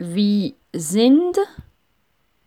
wie sind